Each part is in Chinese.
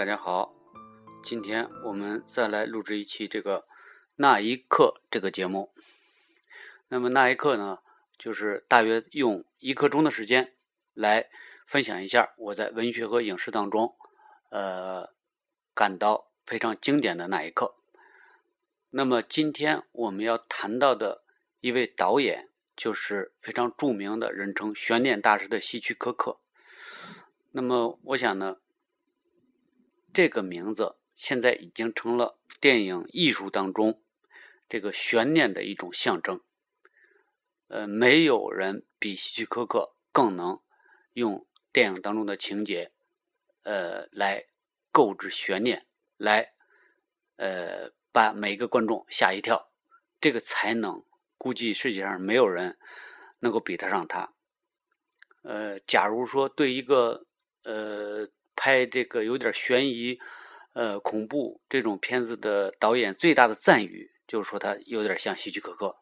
大家好，今天我们再来录制一期这个那一刻这个节目。那么那一刻呢，就是大约用一刻钟的时间来分享一下我在文学和影视当中，呃，感到非常经典的那一刻。那么今天我们要谈到的一位导演，就是非常著名的人称“悬念大师”的希区柯克。那么我想呢。这个名字现在已经成了电影艺术当中这个悬念的一种象征。呃，没有人比希区柯克更能用电影当中的情节，呃，来购置悬念，来呃把每一个观众吓一跳。这个才能，估计世界上没有人能够比得上他。呃，假如说对一个呃。拍这个有点悬疑、呃恐怖这种片子的导演最大的赞誉，就是说他有点像希区柯克。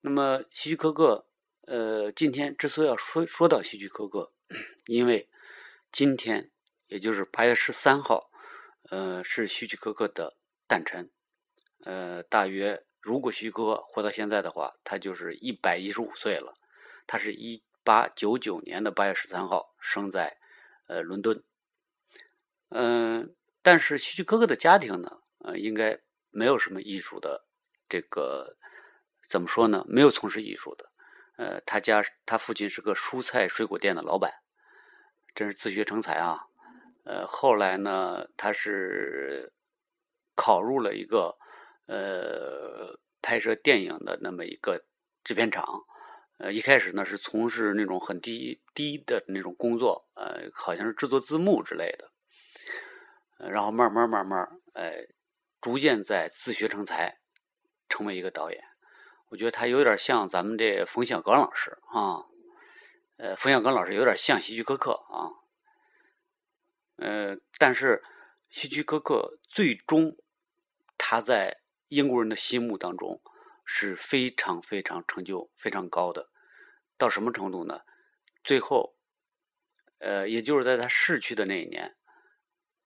那么希区柯克，呃，今天之所以要说说到希区柯克，因为今天也就是八月十三号，呃，是希区柯克的诞辰。呃，大约如果希区柯克活到现在的话，他就是一百一十五岁了。他是一八九九年的八月十三号生在。呃，伦敦，嗯，但是希区柯克的家庭呢，呃，应该没有什么艺术的这个怎么说呢？没有从事艺术的，呃，他家他父亲是个蔬菜水果店的老板，真是自学成才啊。呃，后来呢，他是考入了一个呃拍摄电影的那么一个制片厂。呃，一开始呢是从事那种很低低的那种工作，呃，好像是制作字幕之类的，然后慢慢慢慢，哎，逐渐在自学成才，成为一个导演。我觉得他有点像咱们这冯小刚老师啊，呃，冯小刚老师有点像希区柯克啊，呃，但是希区柯克最终他在英国人的心目当中是非常非常成就非常高的。到什么程度呢？最后，呃，也就是在他逝去的那一年，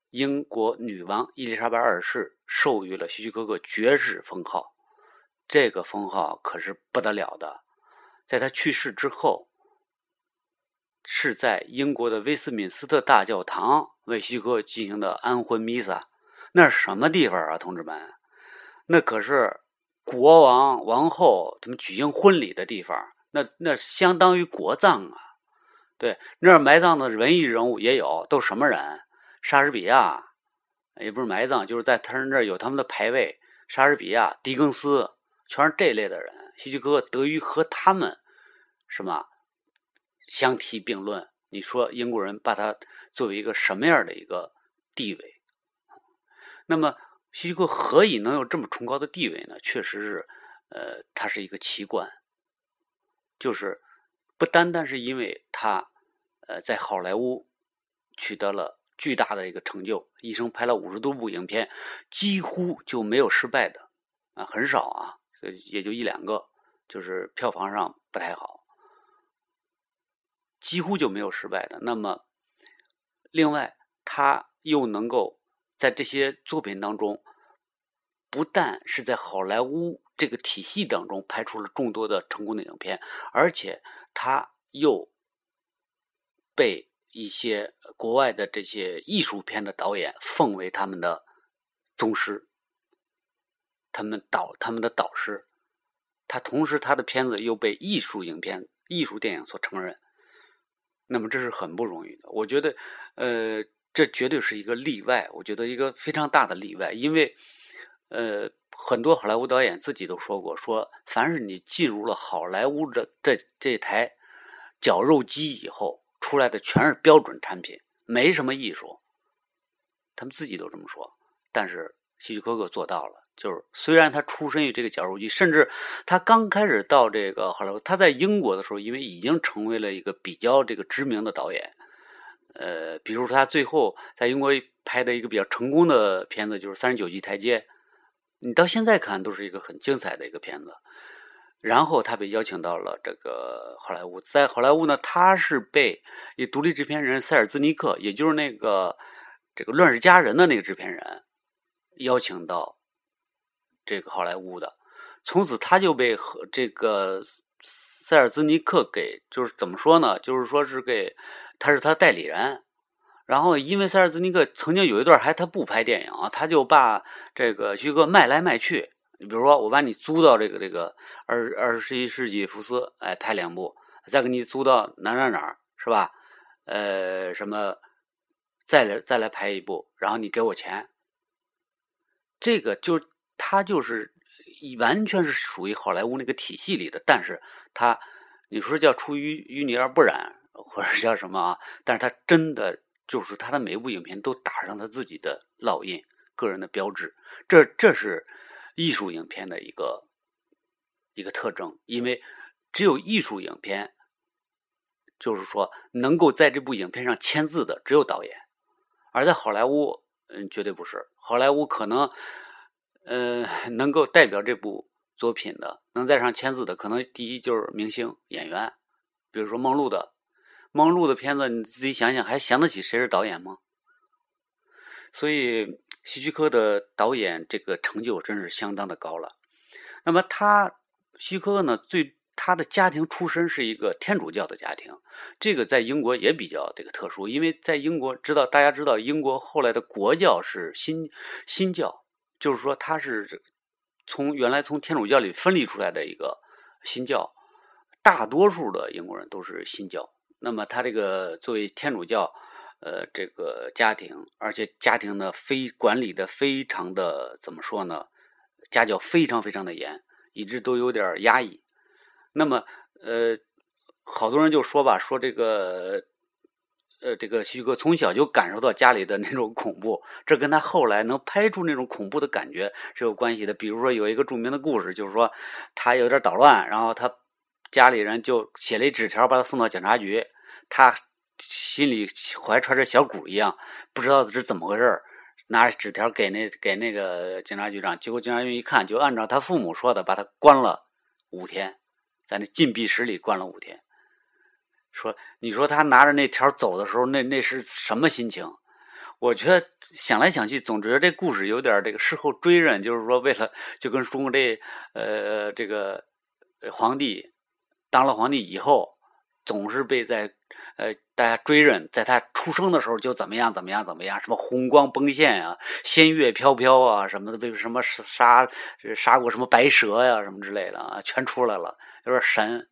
英国女王伊丽莎白二世授予了希区柯克爵士封号。这个封号可是不得了的。在他去世之后，是在英国的威斯敏斯特大教堂为希哥进行的安魂弥撒。那是什么地方啊，同志们？那可是国王、王后他们举行婚礼的地方。那那相当于国葬啊，对，那儿埋葬的文艺人物也有，都什么人？莎士比亚，也不是埋葬，就是在他那儿有他们的牌位。莎士比亚、狄更斯，全是这类的人。希区柯克得于和他们什么相提并论？你说英国人把他作为一个什么样的一个地位？那么希区柯克何以能有这么崇高的地位呢？确实是，呃，他是一个奇观。就是不单单是因为他，呃，在好莱坞取得了巨大的一个成就，一生拍了五十多部影片，几乎就没有失败的，啊，很少啊，也就一两个，就是票房上不太好，几乎就没有失败的。那么，另外他又能够在这些作品当中，不但是在好莱坞。这个体系当中拍出了众多的成功的影片，而且他又被一些国外的这些艺术片的导演奉为他们的宗师，他们导他们的导师。他同时他的片子又被艺术影片、艺术电影所承认，那么这是很不容易的。我觉得，呃，这绝对是一个例外。我觉得一个非常大的例外，因为，呃。很多好莱坞导演自己都说过，说凡是你进入了好莱坞的这这台绞肉机以后，出来的全是标准产品，没什么艺术。他们自己都这么说。但是希区柯克做到了，就是虽然他出身于这个绞肉机，甚至他刚开始到这个好莱坞，他在英国的时候，因为已经成为了一个比较这个知名的导演。呃，比如说他最后在英国拍的一个比较成功的片子，就是《三十九级台阶》。你到现在看都是一个很精彩的一个片子，然后他被邀请到了这个好莱坞，在好莱坞呢，他是被以独立制片人塞尔兹尼克，也就是那个这个《乱世佳人》的那个制片人邀请到这个好莱坞的，从此他就被和这个塞尔兹尼克给就是怎么说呢？就是说是给他是他代理人。然后因为塞尔兹尼克曾经有一段还他不拍电影啊，他就把这个徐克卖来卖去。你比如说，我把你租到这个这个二二十一世纪福斯，哎，拍两部，再给你租到哪哪哪是吧？呃，什么？再来再来拍一部，然后你给我钱，这个就他就是完全是属于好莱坞那个体系里的，但是他你说叫出淤淤泥而不染，或者叫什么啊？但是他真的就是他的每一部影片都打上他自己的烙印、个人的标志，这这是艺术影片的一个一个特征，因为只有艺术影片，就是说能够在这部影片上签字的只有导演。而在好莱坞，嗯，绝对不是。好莱坞可能，呃，能够代表这部作品的，能在上签字的，可能第一就是明星演员，比如说梦露的，梦露的片子，你自己想想，还想得起谁是导演吗？所以，希区柯的导演这个成就真是相当的高了。那么他，希区柯呢，最。他的家庭出身是一个天主教的家庭，这个在英国也比较这个特殊，因为在英国知道大家知道英国后来的国教是新新教，就是说他是从原来从天主教里分离出来的一个新教，大多数的英国人都是新教。那么他这个作为天主教，呃，这个家庭，而且家庭呢非管理的非常的怎么说呢？家教非常非常的严，一直都有点压抑。那么，呃，好多人就说吧，说这个，呃，这个徐哥从小就感受到家里的那种恐怖，这跟他后来能拍出那种恐怖的感觉是有关系的。比如说有一个著名的故事，就是说他有点捣乱，然后他家里人就写了一纸条，把他送到警察局，他心里怀揣着小鼓一样，不知道这是怎么回事拿着纸条给那给那个警察局长，结果警察局一看，就按照他父母说的，把他关了五天。在那禁闭室里关了五天，说你说他拿着那条走的时候，那那是什么心情？我觉得想来想去，总觉得这故事有点这个事后追认，就是说为了就跟中国这呃这个皇帝当了皇帝以后，总是被在呃大家追认，在他出生的时候就怎么样怎么样怎么样，什么红光崩现啊，仙乐飘飘啊，什么的被什么杀杀过什么白蛇呀什么之类的啊，全出来了。有点神，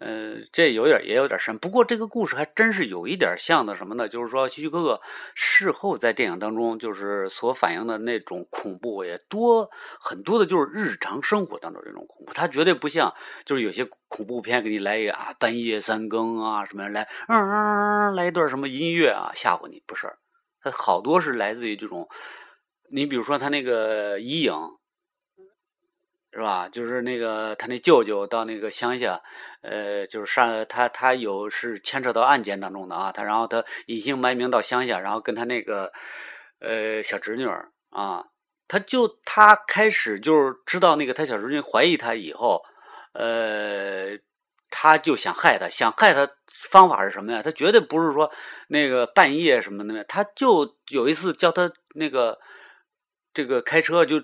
呃，这有点也有点深。不过这个故事还真是有一点像的什么呢？就是说，希区哥哥事后在电影当中，就是所反映的那种恐怖也多很多的，就是日常生活当中这种恐怖。他绝对不像，就是有些恐怖片给你来一个啊，半夜三更啊什么来，嗯，来一段什么音乐啊吓唬你，不是？他好多是来自于这种，你比如说他那个阴影。是吧？就是那个他那舅舅到那个乡下，呃，就是上他他有是牵扯到案件当中的啊，他然后他隐姓埋名到乡下，然后跟他那个呃小侄女啊，他就他开始就是知道那个他小侄女怀疑他以后，呃，他就想害他，想害他方法是什么呀？他绝对不是说那个半夜什么的，他就有一次叫他那个这个开车就。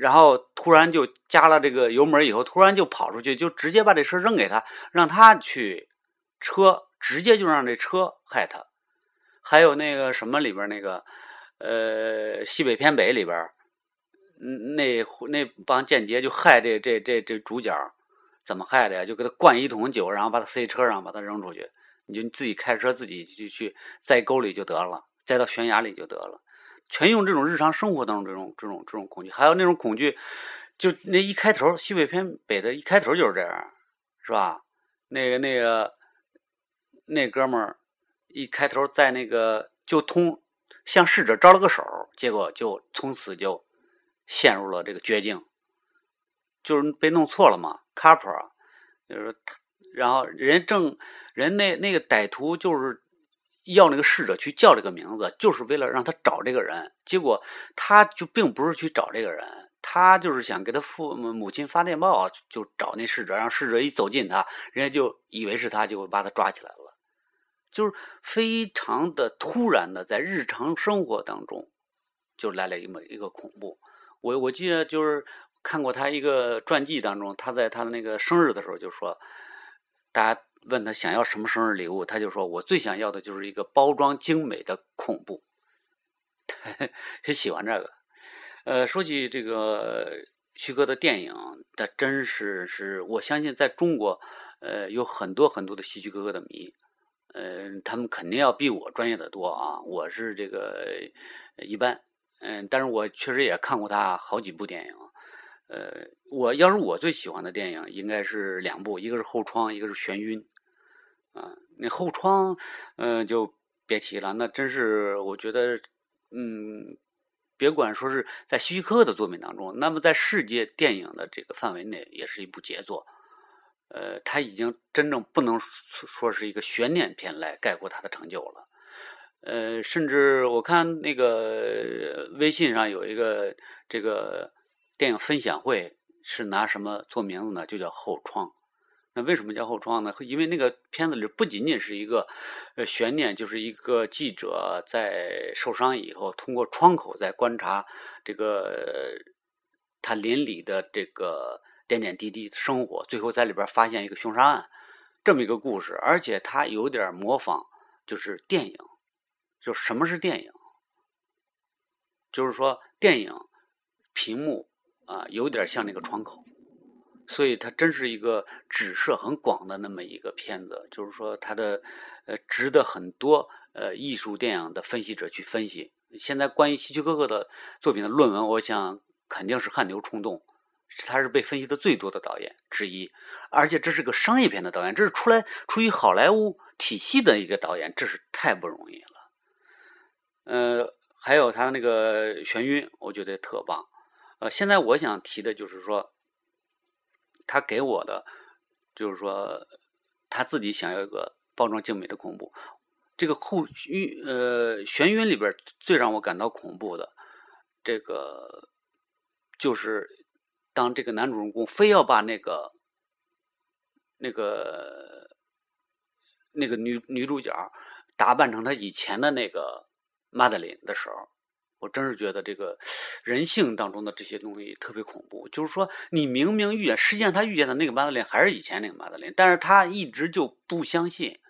然后突然就加了这个油门以后，突然就跑出去，就直接把这车扔给他，让他去车，直接就让这车害他。还有那个什么里边那个，呃，西北偏北里边，那那帮间谍就害这这这这主角，怎么害的呀？就给他灌一桶酒，然后把他塞车上，把他扔出去。你就自己开车自己就去栽沟里就得了，栽到悬崖里就得了。全用这种日常生活当中这种这种这种恐惧，还有那种恐惧，就那一开头西北偏北的一开头就是这样，是吧？那个那个那哥们儿一开头在那个就通向逝者招了个手，结果就从此就陷入了这个绝境，就是被弄错了嘛。卡普就是，然后人正人那那个歹徒就是。要那个逝者去叫这个名字，就是为了让他找这个人。结果他就并不是去找这个人，他就是想给他父母亲发电报，就找那逝者。让逝者一走近他，人家就以为是他，就把他抓起来了。就是非常的突然的，在日常生活当中就来了一么一个恐怖。我我记得就是看过他一个传记当中，他在他的那个生日的时候就说，大家问他想要什么生日礼物，他就说我最想要的就是一个包装精美的恐怖，很喜欢这个。呃，说起这个徐哥的电影，他真是是我相信在中国，呃，有很多很多的希区柯克的迷，呃，他们肯定要比我专业的多啊。我是这个一般，嗯，但是我确实也看过他好几部电影。呃，我要是我最喜欢的电影，应该是两部，一个是《后窗》，一个是《眩晕》。啊，那《后窗》嗯，就别提了，那真是我觉得，嗯。别管说是在希区柯克的作品当中，那么在世界电影的这个范围内，也是一部杰作。呃，他已经真正不能说是一个悬念片来概括他的成就了。呃，甚至我看那个微信上有一个这个电影分享会，是拿什么做名字呢？就叫《后窗》。那为什么叫后窗呢？因为那个片子里不仅仅是一个呃悬念，就是一个记者在受伤以后，通过窗口在观察这个他邻里的这个点点滴滴生活，最后在里边发现一个凶杀案这么一个故事。而且他有点模仿，就是电影，就什么是电影？就是说电影屏幕啊，有点像那个窗口。所以它真是一个指涉很广的那么一个片子，就是说它的呃值得很多呃艺术电影的分析者去分析。现在关于希区柯克的作品的论文，我想肯定是汗牛充栋，他是被分析的最多的导演之一。而且这是个商业片的导演，这是出来出于好莱坞体系的一个导演，这是太不容易了。呃，还有他那个《眩晕》，我觉得特棒。呃，现在我想提的就是说。他给我的就是说，他自己想要一个包装精美的恐怖。这个后晕呃眩晕里边最让我感到恐怖的，这个就是当这个男主人公非要把那个那个那个女女主角打扮成他以前的那个马德琳的时候。我真是觉得这个人性当中的这些东西特别恐怖。就是说，你明明遇见，实际上他遇见的那个马德琳还是以前那个马德琳，但是他一直就不相信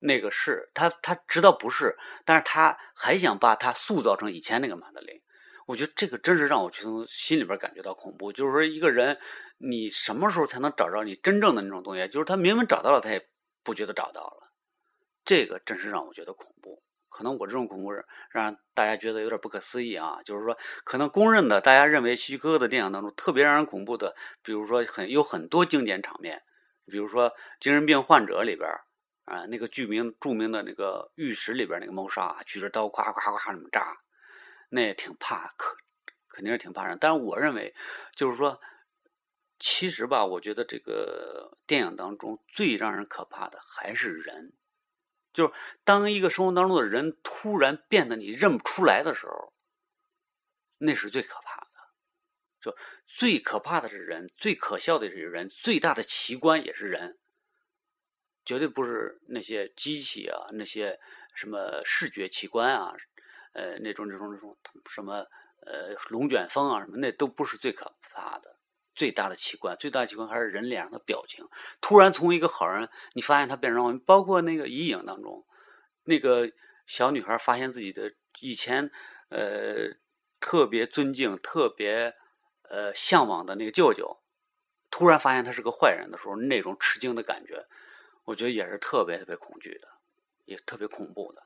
那个是他，他知道不是，但是他还想把他塑造成以前那个马德琳。我觉得这个真是让我从心里边感觉到恐怖。就是说，一个人你什么时候才能找着你真正的那种东西？就是他明明找到了，他也不觉得找到了。这个真是让我觉得恐怖。可能我这种恐怖让大家觉得有点不可思议啊，就是说，可能公认的，大家认为希区柯克的电影当中特别让人恐怖的，比如说很有很多经典场面，比如说精神病患者里边啊，那个剧名著名的那个浴室里边那个谋杀，举着刀咵咵咵那么扎，那也挺怕，可肯定是挺怕人。但是我认为，就是说，其实吧，我觉得这个电影当中最让人可怕的还是人。就是当一个生活当中的人突然变得你认不出来的时候，那是最可怕的。就最可怕的是人，最可笑的是人，最大的奇观也是人，绝对不是那些机器啊，那些什么视觉奇观啊，呃，那种、那种、那种什么呃龙卷风啊什么，那都不是最可怕的。最大的奇观，最大的奇观还是人脸上的表情。突然从一个好人，你发现他变成包括那个遗影当中，那个小女孩发现自己的以前呃特别尊敬、特别呃向往的那个舅舅，突然发现他是个坏人的时候，那种吃惊的感觉，我觉得也是特别特别恐惧的，也特别恐怖的。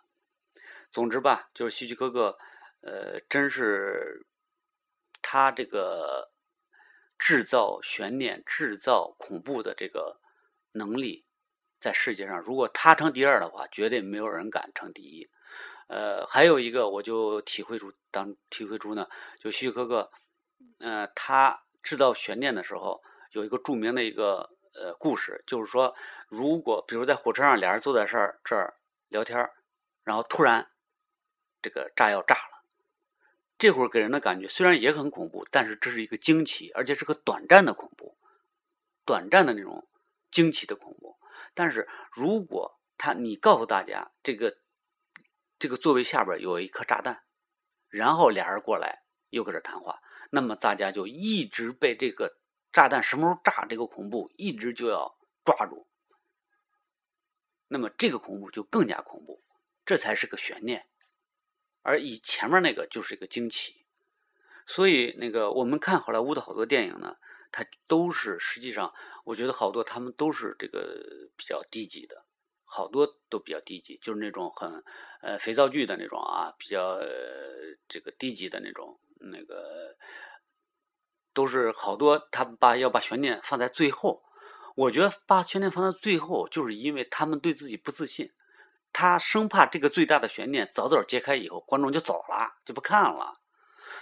总之吧，就是希区柯克，呃，真是他这个。制造悬念、制造恐怖的这个能力，在世界上，如果他成第二的话，绝对没有人敢成第一。呃，还有一个，我就体会出，当体会出呢，就徐柯克，呃，他制造悬念的时候，有一个著名的一个呃故事，就是说，如果比如在火车上，俩人坐在这儿这儿聊天，然后突然这个炸药炸了。这会儿给人的感觉虽然也很恐怖，但是这是一个惊奇，而且是个短暂的恐怖，短暂的那种惊奇的恐怖。但是如果他你告诉大家这个这个座位下边有一颗炸弹，然后俩人过来又搁这谈话，那么大家就一直被这个炸弹什么时候炸这个恐怖一直就要抓住，那么这个恐怖就更加恐怖，这才是个悬念，而以前面那个就是一个惊奇，所以那个我们看好莱坞的好多电影呢。它都是实际上，我觉得好多他们都是这个比较低级的，好多都比较低级，就是那种很呃肥皂剧的那种啊，比较这个低级的那种那个，都是好多他把要把悬念放在最后。我觉得把悬念放在最后，就是因为他们对自己不自信，他生怕这个最大的悬念早早揭开以后，观众就走了，就不看了。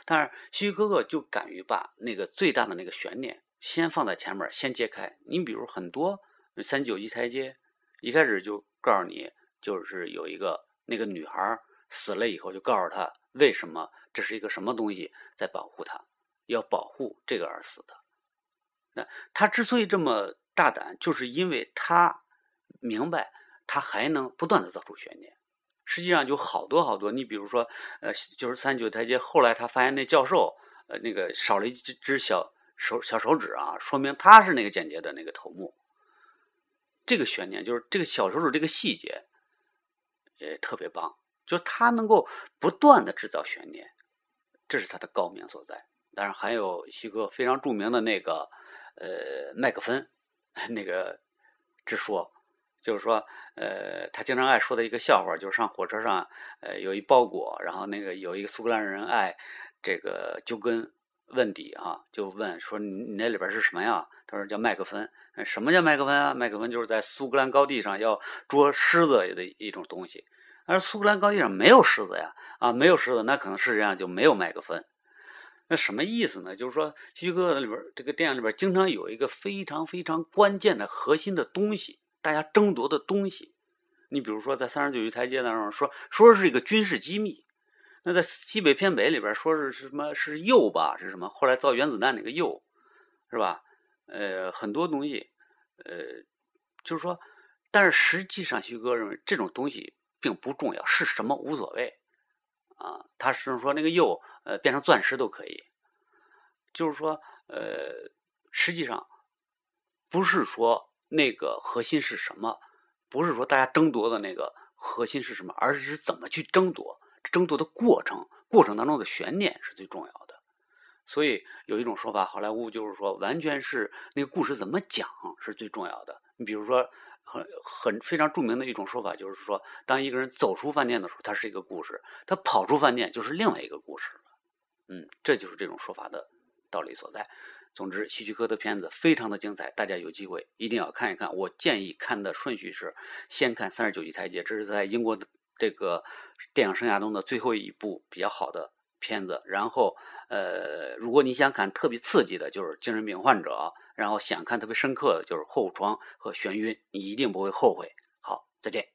但是西西哥哥就敢于把那个最大的那个悬念先放在前面，先揭开。你比如很多三九级台阶，一开始就告诉你，就是有一个那个女孩死了以后，就告诉他为什么这是一个什么东西在保护他，要保护这个而死的。那他之所以这么大胆，就是因为他明白他还能不断的造出悬念。实际上就好多好多，你比如说，呃，就是三九台阶，后来他发现那教授，呃，那个少了一只只小手小手指啊，说明他是那个间谍的那个头目。这个悬念就是这个小手指这个细节，也特别棒，就是他能够不断的制造悬念，这是他的高明所在。当然还有一个非常著名的那个，呃，麦克芬 那个之说。就是说，呃，他经常爱说的一个笑话，就是上火车上，呃，有一包裹，然后那个有一个苏格兰人爱这个就跟问底啊，就问说你那里边是什么呀？他说叫麦克芬。什么叫麦克芬啊？麦克芬就是在苏格兰高地上要捉狮子的一种东西。而苏格兰高地上没有狮子呀，啊，没有狮子，那可能世界上就没有麦克芬。那什么意思呢？就是说，徐哥里边这个电影里边经常有一个非常非常关键的核心的东西。大家争夺的东西，你比如说在三十九级台阶当中说说是一个军事机密，那在西北偏北里边说是什么是铀吧是什么？后来造原子弹那个铀，是吧？呃，很多东西，呃，就是说，但是实际上徐哥认为这种东西并不重要，是什么无所谓啊。他是说那个铀呃变成钻石都可以，就是说呃，实际上不是说。那个核心是什么？不是说大家争夺的那个核心是什么，而是怎么去争夺，争夺的过程，过程当中的悬念是最重要的。所以有一种说法，好莱坞就是说，完全是那个故事怎么讲是最重要的。你比如说，很很非常著名的一种说法，就是说，当一个人走出饭店的时候，他是一个故事；他跑出饭店就是另外一个故事。嗯，这就是这种说法的道理所在。总之，希区柯的片子非常的精彩，大家有机会一定要看一看。我建议看的顺序是先看《三十九级台阶》，这是在英国的这个电影生涯中的最后一部比较好的片子。然后，呃，如果你想看特别刺激的，就是精神病患者；然后想看特别深刻的，就是后窗和眩晕，你一定不会后悔。好，再见。